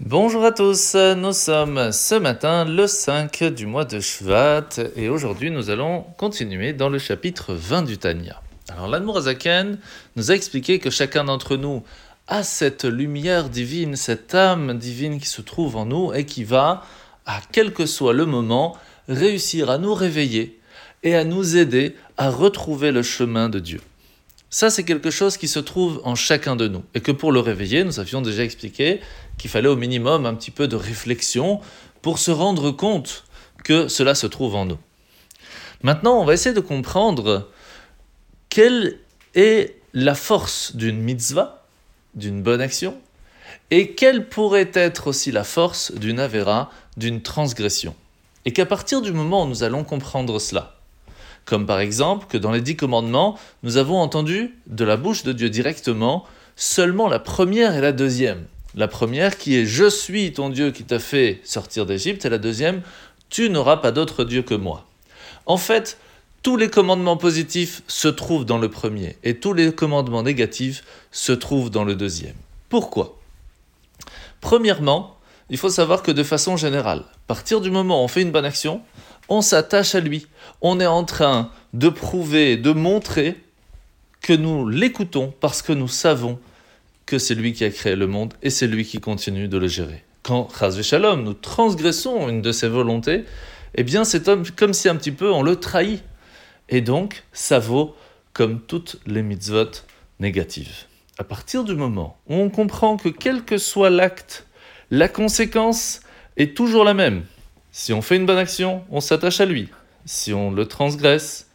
Bonjour à tous, nous sommes ce matin le 5 du mois de Shvat et aujourd'hui nous allons continuer dans le chapitre 20 du Tanya. Alors l'Admorazaken nous a expliqué que chacun d'entre nous a cette lumière divine, cette âme divine qui se trouve en nous et qui va, à quel que soit le moment, réussir à nous réveiller et à nous aider à retrouver le chemin de Dieu. Ça, c'est quelque chose qui se trouve en chacun de nous. Et que pour le réveiller, nous avions déjà expliqué qu'il fallait au minimum un petit peu de réflexion pour se rendre compte que cela se trouve en nous. Maintenant, on va essayer de comprendre quelle est la force d'une mitzvah, d'une bonne action, et quelle pourrait être aussi la force d'une avera, d'une transgression. Et qu'à partir du moment où nous allons comprendre cela, comme par exemple que dans les dix commandements, nous avons entendu de la bouche de Dieu directement seulement la première et la deuxième. La première qui est Je suis ton Dieu qui t'a fait sortir d'Égypte et la deuxième Tu n'auras pas d'autre Dieu que moi. En fait, tous les commandements positifs se trouvent dans le premier et tous les commandements négatifs se trouvent dans le deuxième. Pourquoi? Premièrement, il faut savoir que de façon générale, à partir du moment où on fait une bonne action, on s'attache à lui. On est en train de prouver, de montrer que nous l'écoutons parce que nous savons que c'est lui qui a créé le monde et c'est lui qui continue de le gérer. Quand, Shalom, nous transgressons une de ses volontés, eh bien c'est comme si un petit peu on le trahit. Et donc, ça vaut comme toutes les mitzvot négatives. À partir du moment où on comprend que quel que soit l'acte, la conséquence est toujours la même, si on fait une bonne action, on s'attache à lui. Si on le transgresse,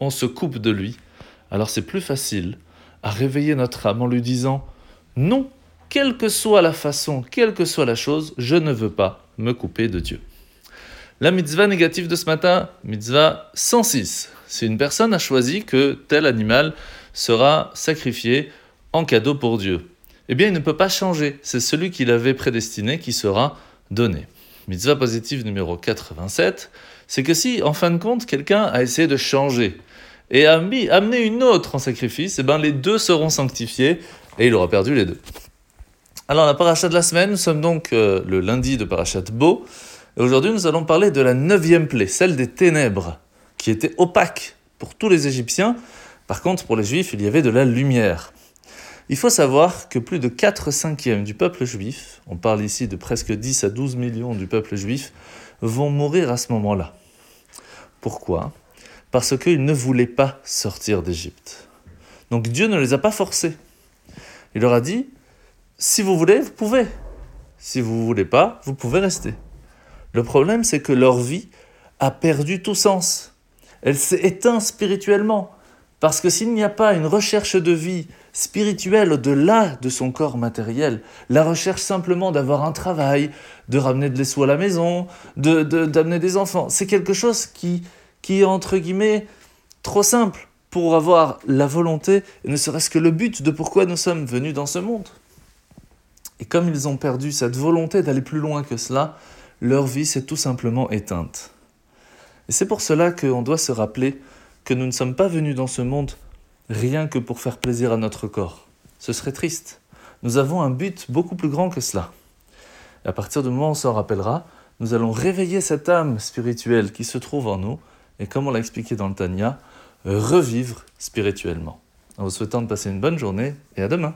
on se coupe de lui. Alors c'est plus facile à réveiller notre âme en lui disant non, quelle que soit la façon, quelle que soit la chose, je ne veux pas me couper de Dieu. La mitzvah négative de ce matin, mitzvah 106. Si une personne a choisi que tel animal sera sacrifié en cadeau pour Dieu, eh bien il ne peut pas changer. C'est celui qu'il avait prédestiné qui sera donné mitzvah positive numéro 87, c'est que si, en fin de compte, quelqu'un a essayé de changer et a amené une autre en sacrifice, eh ben, les deux seront sanctifiés et il aura perdu les deux. Alors, la paracha de la semaine, nous sommes donc euh, le lundi de parachat Beau, et aujourd'hui nous allons parler de la neuvième plaie, celle des ténèbres, qui était opaque pour tous les Égyptiens. Par contre, pour les Juifs, il y avait de la lumière. Il faut savoir que plus de 4 cinquièmes du peuple juif, on parle ici de presque 10 à 12 millions du peuple juif, vont mourir à ce moment-là. Pourquoi? Parce qu'ils ne voulaient pas sortir d'Égypte. Donc Dieu ne les a pas forcés. Il leur a dit, si vous voulez, vous pouvez. Si vous ne voulez pas, vous pouvez rester. Le problème, c'est que leur vie a perdu tout sens. Elle s'est éteinte spirituellement. Parce que s'il n'y a pas une recherche de vie spirituelle au-delà de son corps matériel, la recherche simplement d'avoir un travail, de ramener de l'essoie à la maison, de, d'amener des enfants, c'est quelque chose qui, qui est entre guillemets trop simple pour avoir la volonté, et ne serait-ce que le but de pourquoi nous sommes venus dans ce monde. Et comme ils ont perdu cette volonté d'aller plus loin que cela, leur vie s'est tout simplement éteinte. Et c'est pour cela qu'on doit se rappeler que nous ne sommes pas venus dans ce monde rien que pour faire plaisir à notre corps. Ce serait triste. Nous avons un but beaucoup plus grand que cela. à partir du moment où on s'en rappellera, nous allons réveiller cette âme spirituelle qui se trouve en nous et, comme on l'a expliqué dans le Tanya, revivre spirituellement. En vous souhaitant de passer une bonne journée et à demain.